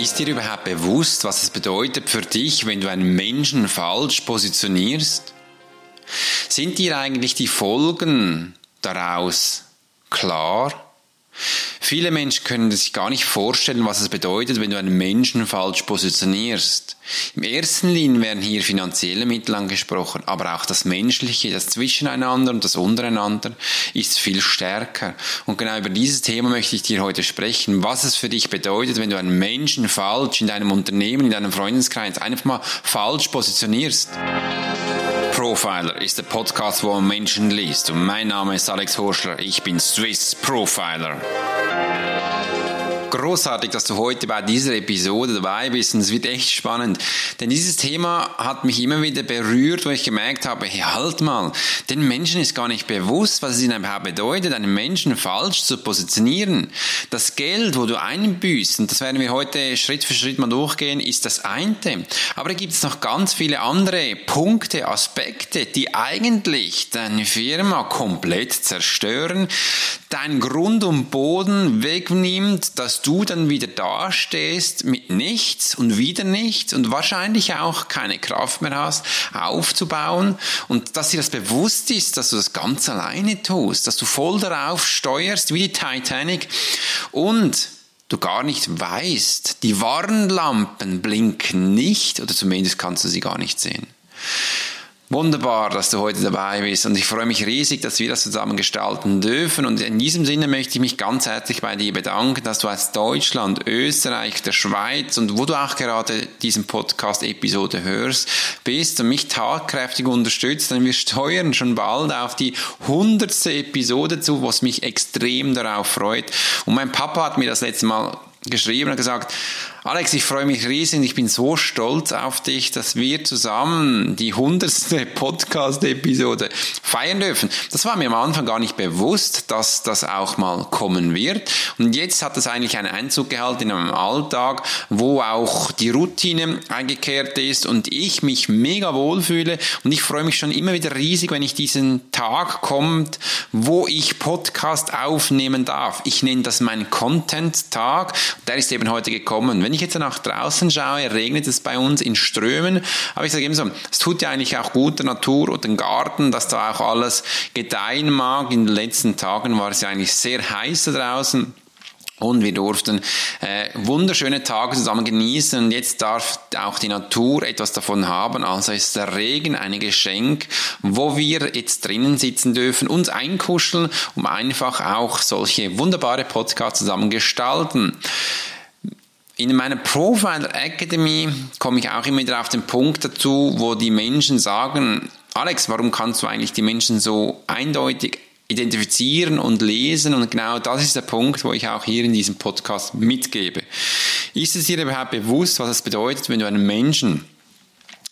Ist dir überhaupt bewusst, was es bedeutet für dich, wenn du einen Menschen falsch positionierst? Sind dir eigentlich die Folgen daraus klar? Viele Menschen können sich gar nicht vorstellen, was es bedeutet, wenn du einen Menschen falsch positionierst. Im ersten Linie werden hier finanzielle Mittel angesprochen, aber auch das Menschliche, das Zwischeneinander und das Untereinander ist viel stärker. Und genau über dieses Thema möchte ich dir heute sprechen, was es für dich bedeutet, wenn du einen Menschen falsch in deinem Unternehmen, in deinem Freundeskreis einfach mal falsch positionierst. Profiler ist der Podcast, wo man Menschen liest. Und mein Name ist Alex Horschler. Ich bin Swiss Profiler großartig, dass du heute bei dieser Episode dabei bist und es wird echt spannend. Denn dieses Thema hat mich immer wieder berührt, wo ich gemerkt habe, hey, halt mal, den Menschen ist gar nicht bewusst, was es ihnen überhaupt bedeutet, einen Menschen falsch zu positionieren. Das Geld, wo du einbüßt, und das werden wir heute Schritt für Schritt mal durchgehen, ist das eine. Aber da gibt es noch ganz viele andere Punkte, Aspekte, die eigentlich deine Firma komplett zerstören, dein Grund und Boden wegnimmt, dass du dann wieder dastehst mit nichts und wieder nichts und wahrscheinlich auch keine Kraft mehr hast, aufzubauen und dass dir das bewusst ist, dass du das ganz alleine tust, dass du voll darauf steuerst wie die Titanic und du gar nicht weißt, die Warnlampen blinken nicht oder zumindest kannst du sie gar nicht sehen. Wunderbar, dass du heute dabei bist. Und ich freue mich riesig, dass wir das zusammen gestalten dürfen. Und in diesem Sinne möchte ich mich ganz herzlich bei dir bedanken, dass du aus Deutschland, Österreich, der Schweiz und wo du auch gerade diesen Podcast-Episode hörst, bist und mich tatkräftig unterstützt, denn wir steuern schon bald auf die hundertste Episode zu, was mich extrem darauf freut. Und mein Papa hat mir das letzte Mal geschrieben und gesagt, Alex, ich freue mich riesig, ich bin so stolz auf dich, dass wir zusammen die hundertste Podcast-Episode feiern dürfen. Das war mir am Anfang gar nicht bewusst, dass das auch mal kommen wird. Und jetzt hat es eigentlich einen Einzug gehalten in meinem Alltag, wo auch die Routine eingekehrt ist und ich mich mega wohlfühle. Und ich freue mich schon immer wieder riesig, wenn ich diesen Tag kommt, wo ich Podcast aufnehmen darf. Ich nenne das meinen Content-Tag. Der ist eben heute gekommen. Wenn ich jetzt nach draußen schaue, regnet es bei uns in Strömen. Aber ich sage eben so, es tut ja eigentlich auch gut der Natur und dem Garten, dass da auch alles gedeihen mag. In den letzten Tagen war es ja eigentlich sehr heiß draußen. Und wir durften äh, wunderschöne Tage zusammen genießen und jetzt darf auch die Natur etwas davon haben. Also ist der Regen ein Geschenk, wo wir jetzt drinnen sitzen dürfen, uns einkuscheln, um einfach auch solche wunderbare Podcasts zusammen gestalten. In meiner Profiler Academy komme ich auch immer wieder auf den Punkt dazu, wo die Menschen sagen, Alex, warum kannst du eigentlich die Menschen so eindeutig identifizieren und lesen und genau das ist der Punkt, wo ich auch hier in diesem Podcast mitgebe. Ist es dir überhaupt bewusst, was es bedeutet, wenn du einen Menschen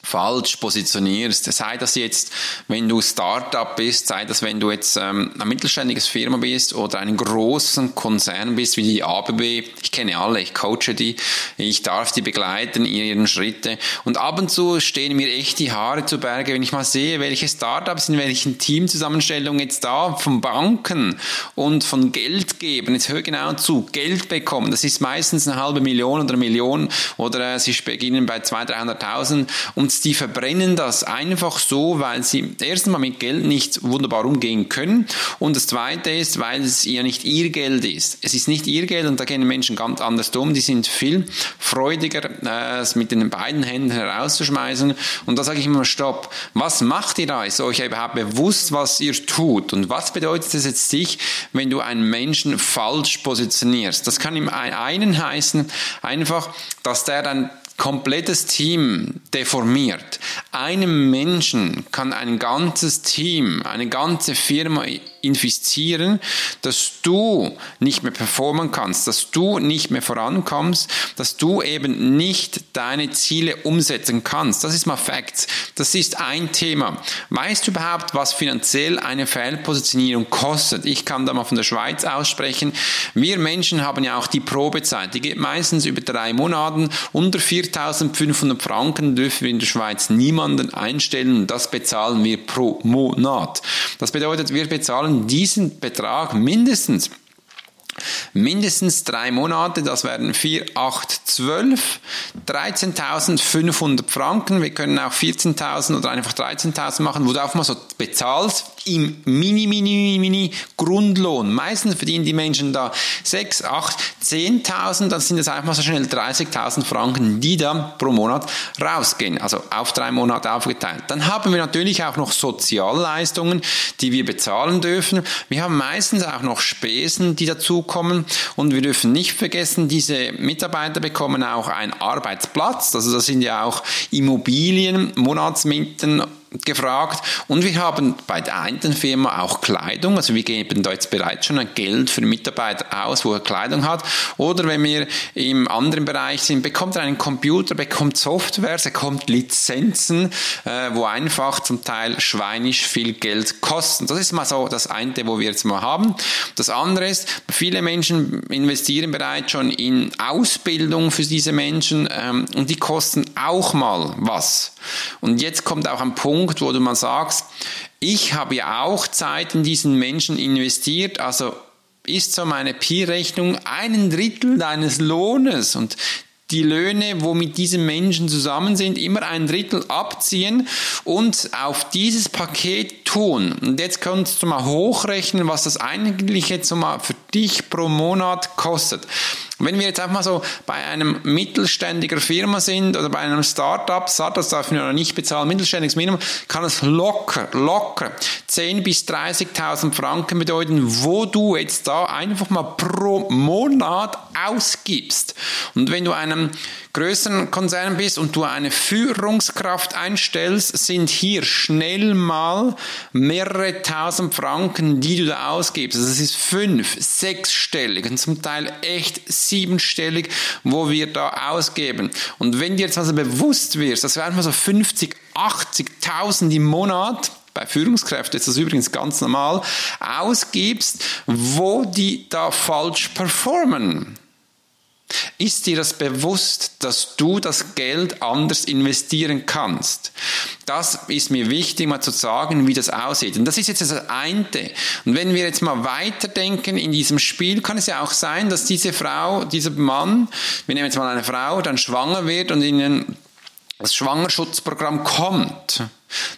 falsch positionierst. Sei das jetzt, wenn du Startup bist, sei das, wenn du jetzt ähm, eine mittelständiges Firma bist oder einen großen Konzern bist wie die ABB. Ich kenne alle, ich coache die, ich darf die begleiten in ihren Schritte und ab und zu stehen mir echt die Haare zu Berge, wenn ich mal sehe, welche Startups in welchen Teamzusammenstellungen jetzt da von Banken und von Geld geben. Jetzt hör genau zu, Geld bekommen. Das ist meistens eine halbe Million oder eine Million oder äh, sie beginnen bei 200.000, 300.000 und die verbrennen das einfach so, weil sie erstens mal mit Geld nicht wunderbar umgehen können und das zweite ist, weil es ja nicht ihr Geld ist. Es ist nicht ihr Geld und da gehen Menschen ganz anders um. Die sind viel freudiger, äh, es mit den beiden Händen herauszuschmeißen und da sage ich immer, stopp, was macht ihr da? Ist euch überhaupt bewusst, was ihr tut und was bedeutet es jetzt sich, wenn du einen Menschen falsch positionierst? Das kann im einen heißen, einfach, dass der dann komplettes Team deformiert. Einem Menschen kann ein ganzes Team, eine ganze Firma infizieren, dass du nicht mehr performen kannst, dass du nicht mehr vorankommst, dass du eben nicht deine Ziele umsetzen kannst. Das ist mal Facts. Das ist ein Thema. Weißt du überhaupt, was finanziell eine Fehlpositionierung kostet? Ich kann da mal von der Schweiz aussprechen. Wir Menschen haben ja auch die Probezeit. Die geht meistens über drei Monaten. Unter 4500 Franken dürfen wir in der Schweiz niemanden einstellen. Das bezahlen wir pro Monat. Das bedeutet, wir bezahlen diesen Betrag mindestens mindestens drei Monate, das werden 4, 8, 12, 13.500 Franken. Wir können auch 14.000 oder einfach 13.000 machen, wo du auch mal so bezahlst im mini, mini, mini Grundlohn. Meistens verdienen die Menschen da 6, 8, 10.000, dann sind es einfach mal so schnell 30.000 Franken, die dann pro Monat rausgehen, also auf drei Monate aufgeteilt. Dann haben wir natürlich auch noch Sozialleistungen, die wir bezahlen dürfen. Wir haben meistens auch noch Spesen, die dazukommen und wir dürfen nicht vergessen, diese Mitarbeiter bekommen auch einen Arbeitsplatz, also das sind ja auch Immobilien, Monatsmieten gefragt. Und wir haben bei der einen Firma auch Kleidung. Also wir geben da jetzt bereits schon ein Geld für Mitarbeiter aus, wo er Kleidung hat. Oder wenn wir im anderen Bereich sind, bekommt er einen Computer, bekommt Software, er bekommt Lizenzen, äh, wo einfach zum Teil schweinisch viel Geld kosten. Das ist mal so das eine, wo wir jetzt mal haben. Das andere ist, viele Menschen investieren bereits schon in Ausbildung für diese Menschen ähm, und die kosten auch mal was. Und jetzt kommt auch ein Punkt, wo du mal sagst, ich habe ja auch Zeit in diesen Menschen investiert, also ist so meine Pi-Rechnung einen Drittel deines Lohnes. Und die Löhne, wo mit diesen Menschen zusammen sind, immer ein Drittel abziehen und auf dieses Paket tun. Und jetzt kannst du mal hochrechnen, was das eigentlich jetzt mal für dich pro Monat kostet. Wenn wir jetzt einfach mal so bei einem mittelständiger Firma sind oder bei einem Startup, Startups darf man ja nicht bezahlen, mittelständiges Minimum, kann es locker, locker 10 bis 30.000 Franken bedeuten, wo du jetzt da einfach mal pro Monat ausgibst. Und wenn du einem größeren Konzern bist und du eine Führungskraft einstellst, sind hier schnell mal mehrere tausend Franken, die du da ausgibst. Also es ist fünf, sechsstellig und zum Teil echt siebenstellig, wo wir da ausgeben. Und wenn dir jetzt also bewusst wirst, das wären mal so 50, 80.000 im Monat, bei Führungskräften ist das übrigens ganz normal, ausgibst, wo die da falsch performen. Ist dir das bewusst, dass du das Geld anders investieren kannst? Das ist mir wichtig, mal zu sagen, wie das aussieht. Und das ist jetzt das eine. Und wenn wir jetzt mal weiterdenken in diesem Spiel, kann es ja auch sein, dass diese Frau, dieser Mann, wir nehmen jetzt mal eine Frau, dann schwanger wird und in das Schwangerschutzprogramm kommt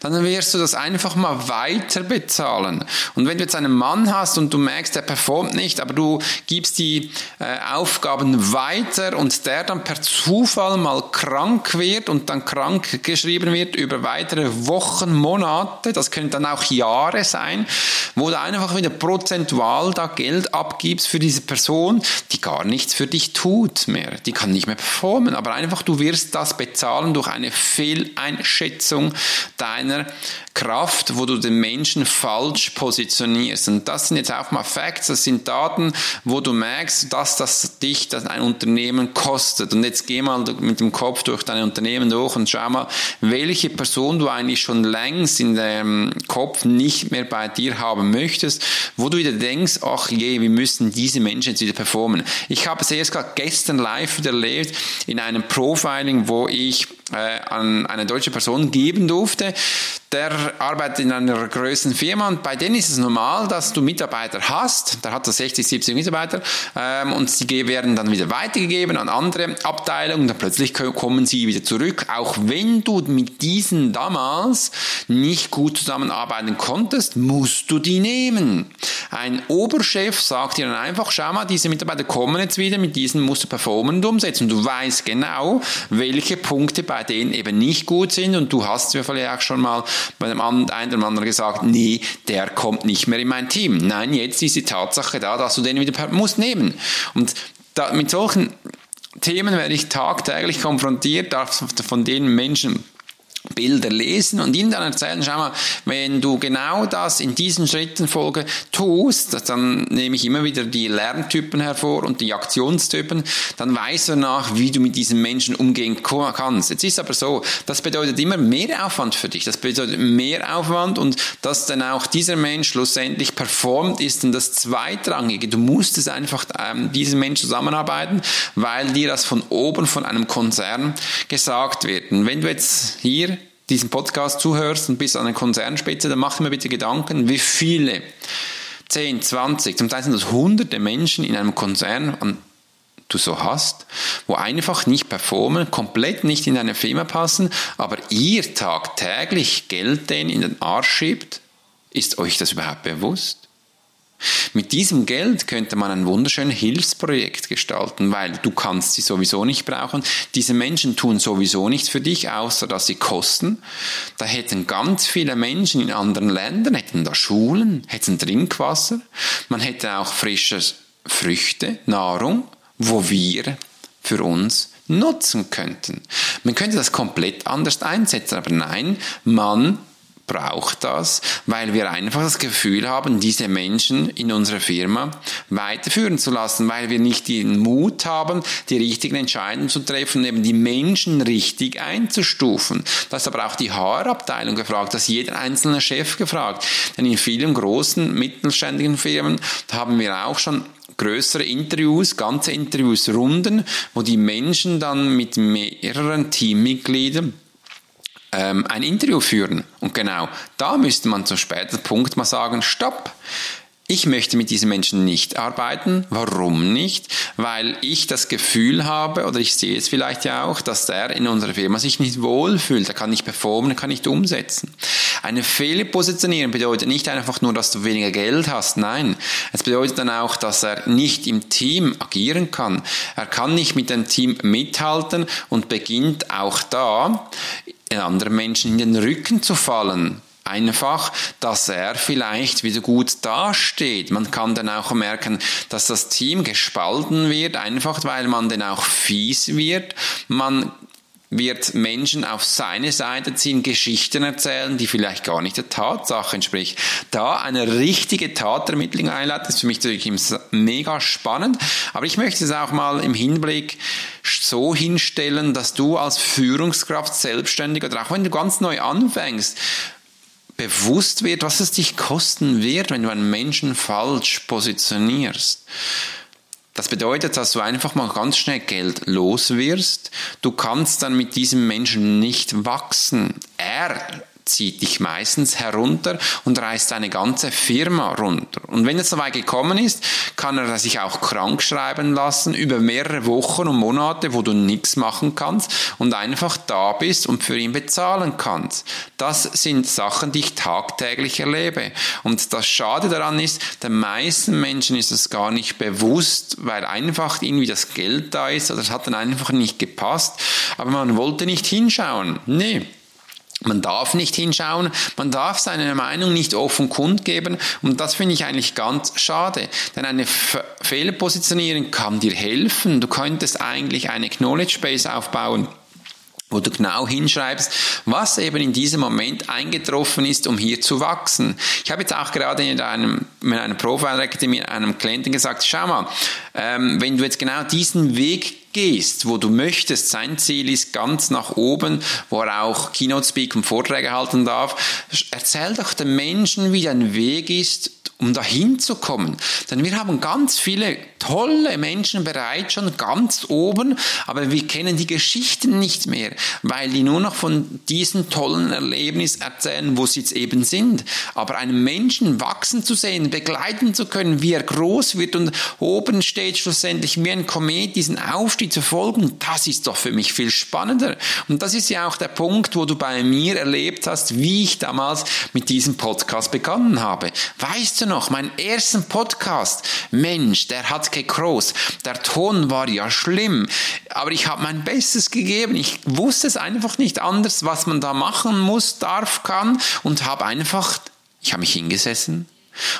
dann wirst du das einfach mal weiter bezahlen. Und wenn du jetzt einen Mann hast und du merkst, der performt nicht, aber du gibst die äh, Aufgaben weiter und der dann per Zufall mal krank wird und dann krank geschrieben wird über weitere Wochen, Monate, das können dann auch Jahre sein, wo du einfach wieder prozentual da Geld abgibst für diese Person, die gar nichts für dich tut mehr. Die kann nicht mehr performen, aber einfach du wirst das bezahlen durch eine Fehleinschätzung deiner Kraft, wo du den Menschen falsch positionierst. Und das sind jetzt auch mal Facts, das sind Daten, wo du merkst, dass das dich das ein Unternehmen kostet. Und jetzt geh mal mit dem Kopf durch dein Unternehmen durch und schau mal, welche Person du eigentlich schon längst in deinem Kopf nicht mehr bei dir haben möchtest, wo du wieder denkst, ach je, wir müssen diese Menschen jetzt wieder performen. Ich habe es erst gerade gestern live wieder erlebt in einem Profiling, wo ich an eine deutsche Person geben durfte. Der arbeitet in einer größeren Firma und bei denen ist es normal, dass du Mitarbeiter hast. Da hat er 60, 70 Mitarbeiter ähm, und die werden dann wieder weitergegeben an andere Abteilungen. Dann plötzlich kommen sie wieder zurück, auch wenn du mit diesen damals nicht gut zusammenarbeiten konntest, musst du die nehmen. Ein Oberchef sagt dir dann einfach, schau mal, diese Mitarbeiter kommen jetzt wieder, mit diesen musst du performen und umsetzen. Du weißt genau, welche Punkte bei denen eben nicht gut sind und du hast vielleicht auch schon mal bei dem einen oder anderen gesagt, nee, der kommt nicht mehr in mein Team. Nein, jetzt ist die Tatsache da, dass du den wieder musst nehmen. Und da, mit solchen Themen werde ich tagtäglich konfrontiert, von denen Menschen Bilder lesen und ihnen dann erzählen, schau mal, wenn du genau das in diesen Schritten Folge tust, dann nehme ich immer wieder die Lerntypen hervor und die Aktionstypen, dann weißt du nach, wie du mit diesen Menschen umgehen kannst. Jetzt ist aber so, das bedeutet immer mehr Aufwand für dich, das bedeutet mehr Aufwand und dass dann auch dieser Mensch schlussendlich performt, ist dann das Zweitrangige. Du musst es einfach ähm, diesem Mensch zusammenarbeiten, weil dir das von oben von einem Konzern gesagt wird. Und wenn du jetzt hier diesen Podcast zuhörst und bist an der Konzernspitze, dann mach dir mal bitte Gedanken, wie viele 10, 20, zum Teil sind das hunderte Menschen in einem Konzern, du so hast, wo einfach nicht performen, komplett nicht in deine Firma passen, aber ihr tagtäglich Geld denen in den Arsch schiebt? Ist euch das überhaupt bewusst? Mit diesem Geld könnte man ein wunderschönes Hilfsprojekt gestalten, weil du kannst sie sowieso nicht brauchen. Diese Menschen tun sowieso nichts für dich, außer dass sie kosten. Da hätten ganz viele Menschen in anderen Ländern, hätten da Schulen, hätten Trinkwasser. Man hätte auch frische Früchte, Nahrung wo wir für uns nutzen könnten. Man könnte das komplett anders einsetzen, aber nein, man braucht das, weil wir einfach das Gefühl haben, diese Menschen in unserer Firma weiterführen zu lassen, weil wir nicht den Mut haben, die richtigen Entscheidungen zu treffen, eben die Menschen richtig einzustufen. Das ist aber auch die HR-Abteilung gefragt, ist jeder einzelne Chef gefragt. Denn in vielen großen mittelständigen Firmen haben wir auch schon größere Interviews, ganze Interviews, Runden, wo die Menschen dann mit mehreren Teammitgliedern ähm, ein Interview führen. Und genau da müsste man zum späteren Punkt mal sagen, stopp, ich möchte mit diesen Menschen nicht arbeiten. Warum nicht? Weil ich das Gefühl habe, oder ich sehe es vielleicht ja auch, dass der in unserer Firma sich nicht wohlfühlt. Er kann nicht performen, er kann nicht umsetzen. Eine Fehlpositionierung bedeutet nicht einfach nur, dass du weniger Geld hast. Nein. Es bedeutet dann auch, dass er nicht im Team agieren kann. Er kann nicht mit dem Team mithalten und beginnt auch da, anderen Menschen in den Rücken zu fallen einfach, dass er vielleicht wieder gut dasteht. Man kann dann auch merken, dass das Team gespalten wird, einfach weil man dann auch fies wird. Man wird Menschen auf seine Seite ziehen, Geschichten erzählen, die vielleicht gar nicht der Tatsache entspricht. Da eine richtige Tatermittlung einleiten, ist für mich natürlich mega spannend. Aber ich möchte es auch mal im Hinblick so hinstellen, dass du als Führungskraft selbstständig oder auch wenn du ganz neu anfängst, bewusst wird, was es dich kosten wird, wenn du einen Menschen falsch positionierst. Das bedeutet, dass du einfach mal ganz schnell Geld los wirst. Du kannst dann mit diesem Menschen nicht wachsen. Er zieht dich meistens herunter und reißt deine ganze Firma runter. Und wenn es soweit gekommen ist, kann er sich auch krank schreiben lassen über mehrere Wochen und Monate, wo du nichts machen kannst und einfach da bist und für ihn bezahlen kannst. Das sind Sachen, die ich tagtäglich erlebe. Und das Schade daran ist, den meisten Menschen ist es gar nicht bewusst, weil einfach irgendwie das Geld da ist oder es hat dann einfach nicht gepasst. Aber man wollte nicht hinschauen. Nee. Man darf nicht hinschauen, man darf seine Meinung nicht offen kundgeben und das finde ich eigentlich ganz schade, denn eine Fehlpositionierung kann dir helfen. Du könntest eigentlich eine Knowledge Base aufbauen wo du genau hinschreibst, was eben in diesem Moment eingetroffen ist, um hier zu wachsen. Ich habe jetzt auch gerade in einem, mit einem Profile Academy einem Klienten gesagt, schau mal, ähm, wenn du jetzt genau diesen Weg gehst, wo du möchtest, sein Ziel ist ganz nach oben, wo er auch Keynote Speak und Vorträge halten darf, erzähl doch den Menschen, wie dein Weg ist, um dahin zu kommen. Denn wir haben ganz viele tolle Menschen bereits schon ganz oben, aber wir kennen die Geschichten nicht mehr, weil die nur noch von diesen tollen Erlebnissen erzählen, wo sie jetzt eben sind. Aber einen Menschen wachsen zu sehen, begleiten zu können, wie er groß wird und oben steht schlussendlich wie ein Komet, diesen Aufstieg zu folgen, das ist doch für mich viel spannender. Und das ist ja auch der Punkt, wo du bei mir erlebt hast, wie ich damals mit diesem Podcast begonnen habe. Weißt du noch, meinen ersten Podcast, Mensch, der hat groß. Der Ton war ja schlimm, aber ich habe mein Bestes gegeben. Ich wusste es einfach nicht anders, was man da machen muss, darf, kann und habe einfach, ich habe mich hingesessen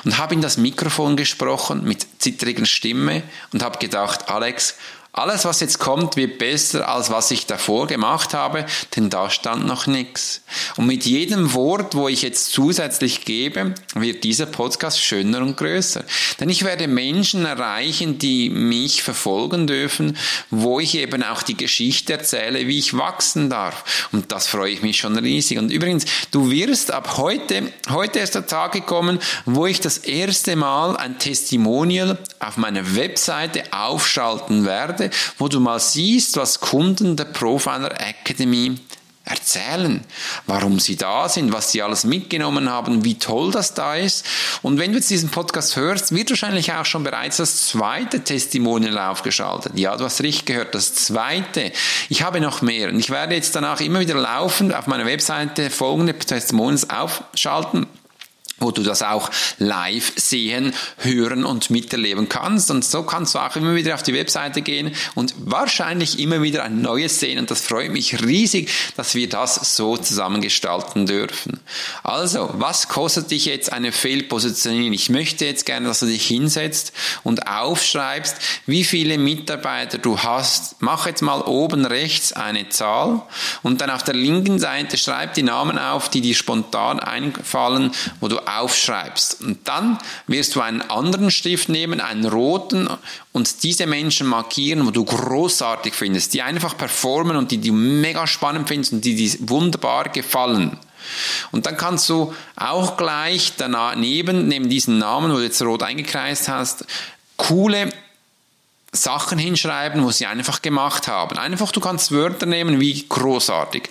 und habe in das Mikrofon gesprochen mit zittriger Stimme und habe gedacht, Alex, alles, was jetzt kommt, wird besser, als was ich davor gemacht habe, denn da stand noch nichts. Und mit jedem Wort, wo ich jetzt zusätzlich gebe, wird dieser Podcast schöner und größer. Denn ich werde Menschen erreichen, die mich verfolgen dürfen, wo ich eben auch die Geschichte erzähle, wie ich wachsen darf. Und das freue ich mich schon riesig. Und übrigens, du wirst ab heute, heute ist der Tag gekommen, wo ich das erste Mal ein Testimonial auf meiner Webseite aufschalten werde werde, wo du mal siehst, was Kunden der Profiler Academy erzählen, warum sie da sind, was sie alles mitgenommen haben, wie toll das da ist. Und wenn du jetzt diesen Podcast hörst, wird wahrscheinlich auch schon bereits das zweite Testimonial aufgeschaltet. Ja, du hast richtig gehört, das zweite. Ich habe noch mehr und ich werde jetzt danach immer wieder laufend auf meiner Webseite folgende Testimonials aufschalten wo du das auch live sehen, hören und miterleben kannst. Und so kannst du auch immer wieder auf die Webseite gehen und wahrscheinlich immer wieder ein neues sehen. Und das freut mich riesig, dass wir das so zusammengestalten dürfen. Also, was kostet dich jetzt eine Fehlpositionierung? Ich möchte jetzt gerne, dass du dich hinsetzt und aufschreibst, wie viele Mitarbeiter du hast. Mach jetzt mal oben rechts eine Zahl und dann auf der linken Seite schreib die Namen auf, die dir spontan einfallen, wo du aufschreibst. Und dann wirst du einen anderen Stift nehmen, einen roten, und diese Menschen markieren, wo du großartig findest, die einfach performen und die du mega spannend findest und die dir wunderbar gefallen. Und dann kannst du auch gleich daneben, neben diesen Namen, wo du jetzt rot eingekreist hast, coole Sachen hinschreiben, wo sie einfach gemacht haben. Einfach, du kannst Wörter nehmen wie großartig.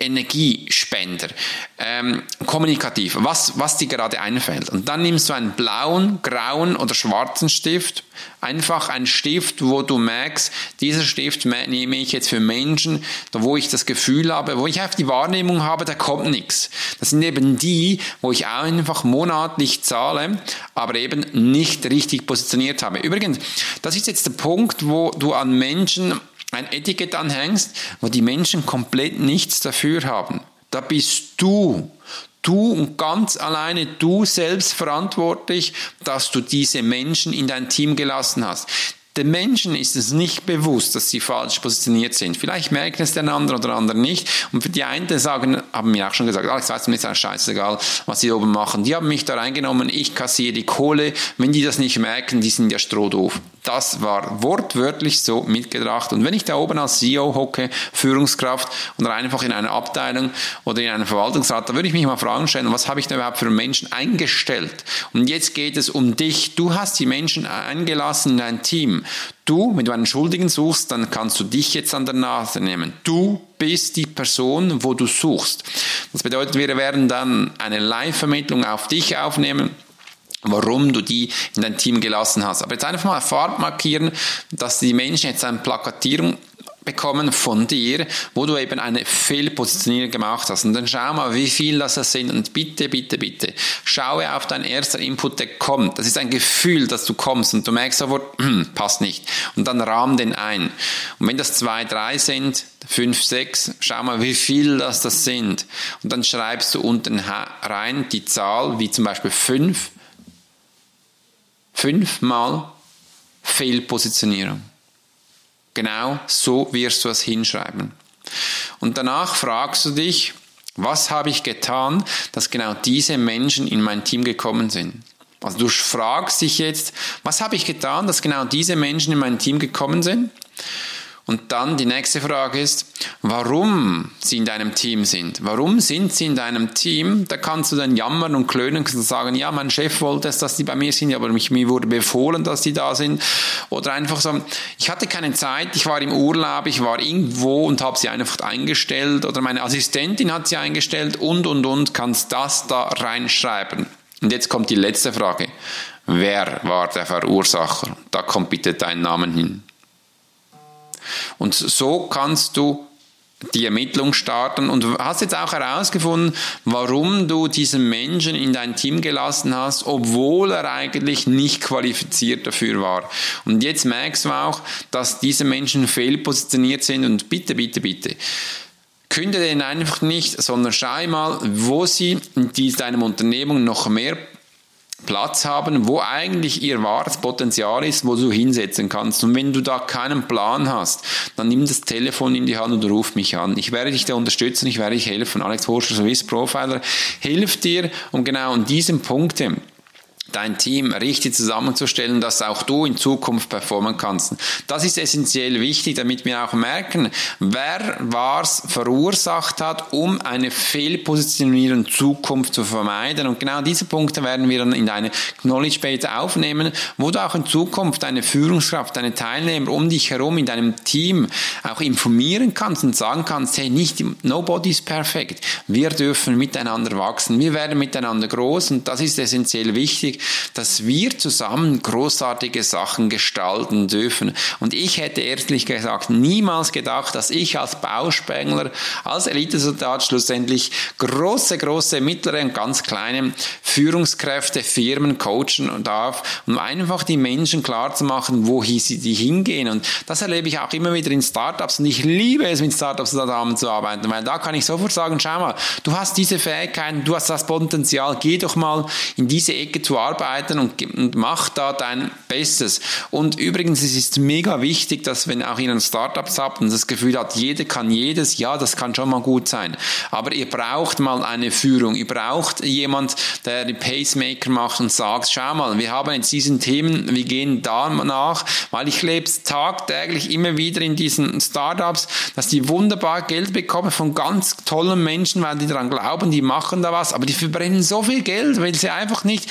Energiespender, ähm, kommunikativ, was, was dir gerade einfällt. Und dann nimmst du einen blauen, grauen oder schwarzen Stift, einfach einen Stift, wo du merkst, dieser Stift nehme ich jetzt für Menschen, wo ich das Gefühl habe, wo ich einfach die Wahrnehmung habe, da kommt nichts. Das sind eben die, wo ich einfach monatlich zahle, aber eben nicht richtig positioniert habe. Übrigens, das ist jetzt der Punkt, wo du an Menschen ein Etikett anhängst, wo die Menschen komplett nichts dafür haben. Da bist du, du und ganz alleine du selbst verantwortlich, dass du diese Menschen in dein Team gelassen hast. Den Menschen ist es nicht bewusst, dass sie falsch positioniert sind. Vielleicht merken es der andere oder andere nicht. Und für die einen sagen, haben mir auch schon gesagt, Alex, weißt du, mir ist auch scheißegal, was sie oben machen. Die haben mich da reingenommen, ich kassiere die Kohle. Wenn die das nicht merken, die sind ja strohdoof. Das war wortwörtlich so mitgedacht. Und wenn ich da oben als CEO hocke, Führungskraft oder einfach in einer Abteilung oder in einem Verwaltungsrat, da würde ich mich mal fragen stellen, was habe ich da überhaupt für Menschen eingestellt? Und jetzt geht es um dich. Du hast die Menschen eingelassen in dein Team. Du, wenn du einen Schuldigen suchst, dann kannst du dich jetzt an der Nase nehmen. Du bist die Person, wo du suchst. Das bedeutet, wir werden dann eine Live-Vermittlung auf dich aufnehmen warum du die in dein Team gelassen hast. Aber jetzt einfach mal Fahrt markieren, dass die Menschen jetzt eine Plakatierung bekommen von dir, wo du eben eine Fehlpositionierung gemacht hast. Und dann schau mal, wie viel das sind. Und bitte, bitte, bitte, schaue auf dein erster Input, der kommt. Das ist ein Gefühl, dass du kommst und du merkst sofort, hm, passt nicht. Und dann rahm den ein. Und wenn das zwei, drei sind, fünf, sechs, schau mal, wie viel das das sind. Und dann schreibst du unten rein die Zahl, wie zum Beispiel fünf, fünfmal Fehlpositionierung. Genau so wirst du es hinschreiben. Und danach fragst du dich, was habe ich getan, dass genau diese Menschen in mein Team gekommen sind? Also du fragst dich jetzt, was habe ich getan, dass genau diese Menschen in mein Team gekommen sind? Und dann die nächste Frage ist, warum sie in deinem Team sind. Warum sind sie in deinem Team? Da kannst du dann jammern und klönen und sagen, ja, mein Chef wollte es, dass die bei mir sind, aber mich, mir wurde befohlen, dass die da sind. Oder einfach so, ich hatte keine Zeit, ich war im Urlaub, ich war irgendwo und habe sie einfach eingestellt oder meine Assistentin hat sie eingestellt und, und, und, kannst das da reinschreiben. Und jetzt kommt die letzte Frage. Wer war der Verursacher? Da kommt bitte dein Name hin. Und so kannst du die Ermittlung starten und hast jetzt auch herausgefunden, warum du diesen Menschen in dein Team gelassen hast, obwohl er eigentlich nicht qualifiziert dafür war. Und jetzt merkst du auch, dass diese Menschen fehlpositioniert sind und bitte, bitte, bitte. Künde den einfach nicht, sondern schau mal, wo sie in deinem Unternehmen noch mehr Platz haben, wo eigentlich ihr wahres Potenzial ist, wo du hinsetzen kannst. Und wenn du da keinen Plan hast, dann nimm das Telefon in die Hand und ruf mich an. Ich werde dich da unterstützen, ich werde dich helfen. Alex Horscher, Swiss Profiler, hilft dir, um genau an diesen Punkten dein Team richtig zusammenzustellen, dass auch du in Zukunft performen kannst. Das ist essentiell wichtig, damit wir auch merken, wer was verursacht hat, um eine Fehlpositionierung in Zukunft zu vermeiden. Und genau diese Punkte werden wir dann in deine Knowledge Base aufnehmen, wo du auch in Zukunft deine Führungskraft, deine Teilnehmer um dich herum in deinem Team auch informieren kannst und sagen kannst, hey, nicht nobody is perfect. Wir dürfen miteinander wachsen. Wir werden miteinander groß und das ist essentiell wichtig, dass wir zusammen großartige Sachen gestalten dürfen. Und ich hätte ehrlich gesagt niemals gedacht, dass ich als Bauspengler, als Elitesoldat schlussendlich große, große, mittlere und ganz kleine Führungskräfte, Firmen coachen darf, um einfach die Menschen klar zu machen, wohin sie hingehen. Und das erlebe ich auch immer wieder in Startups und ich liebe es, mit Startups zusammenzuarbeiten, weil da kann ich sofort sagen, schau mal, du hast diese Fähigkeiten, du hast das Potenzial, geh doch mal in diese Ecke zu arbeiten und, und mach da dein Bestes. Und übrigens, es ist mega wichtig, dass wenn auch ihr ein Startups habt und das Gefühl hat, jeder kann jedes, ja, das kann schon mal gut sein. Aber ihr braucht mal eine Führung. Ihr braucht jemand, der die Pacemaker macht und sagt, schau mal, wir haben jetzt diesen Themen, wir gehen da nach, weil ich lebe tagtäglich immer wieder in diesen Startups, dass die wunderbar Geld bekommen von ganz tollen Menschen, weil die daran glauben, die machen da was, aber die verbrennen so viel Geld, weil sie einfach nicht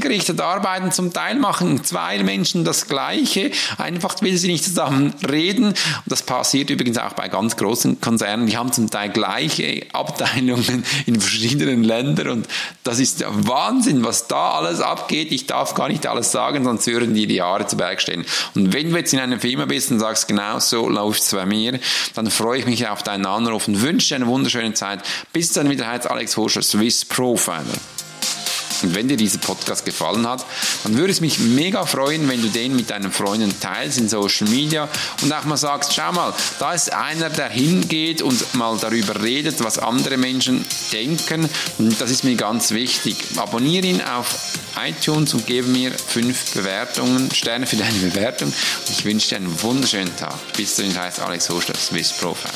zielgerichtet arbeiten. Zum Teil machen zwei Menschen das Gleiche, einfach weil sie nicht zusammen reden. Und das passiert übrigens auch bei ganz großen Konzernen. Die haben zum Teil gleiche Abteilungen in verschiedenen Ländern und das ist Wahnsinn, was da alles abgeht. Ich darf gar nicht alles sagen, sonst würden die die Jahre zu Berg stehen. Und wenn du jetzt in einer Firma bist und sagst, genau so läuft es bei mir, dann freue ich mich auf deinen Anruf und wünsche dir eine wunderschöne Zeit. Bis dann wieder heißt Alex Horscher, Swiss Profiler. Und wenn dir dieser Podcast gefallen hat, dann würde es mich mega freuen, wenn du den mit deinen Freunden teilst in Social Media und auch mal sagst, schau mal, da ist einer, der hingeht und mal darüber redet, was andere Menschen denken. Und das ist mir ganz wichtig. Abonniere ihn auf iTunes und gebe mir fünf Bewertungen, Sterne für deine Bewertung. Und ich wünsche dir einen wunderschönen Tag. Bis dahin heißt Alex Hochstadt, Swiss Profile.